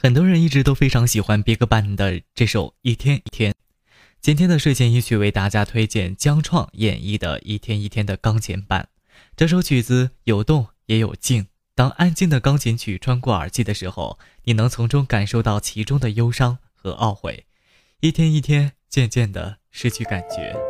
很多人一直都非常喜欢 BigBang 的这首《一天一天》。今天的睡前一曲为大家推荐姜创演绎的《一天一天》的钢琴版。这首曲子有动也有静，当安静的钢琴曲穿过耳际的时候，你能从中感受到其中的忧伤和懊悔。一天一天，渐渐的失去感觉。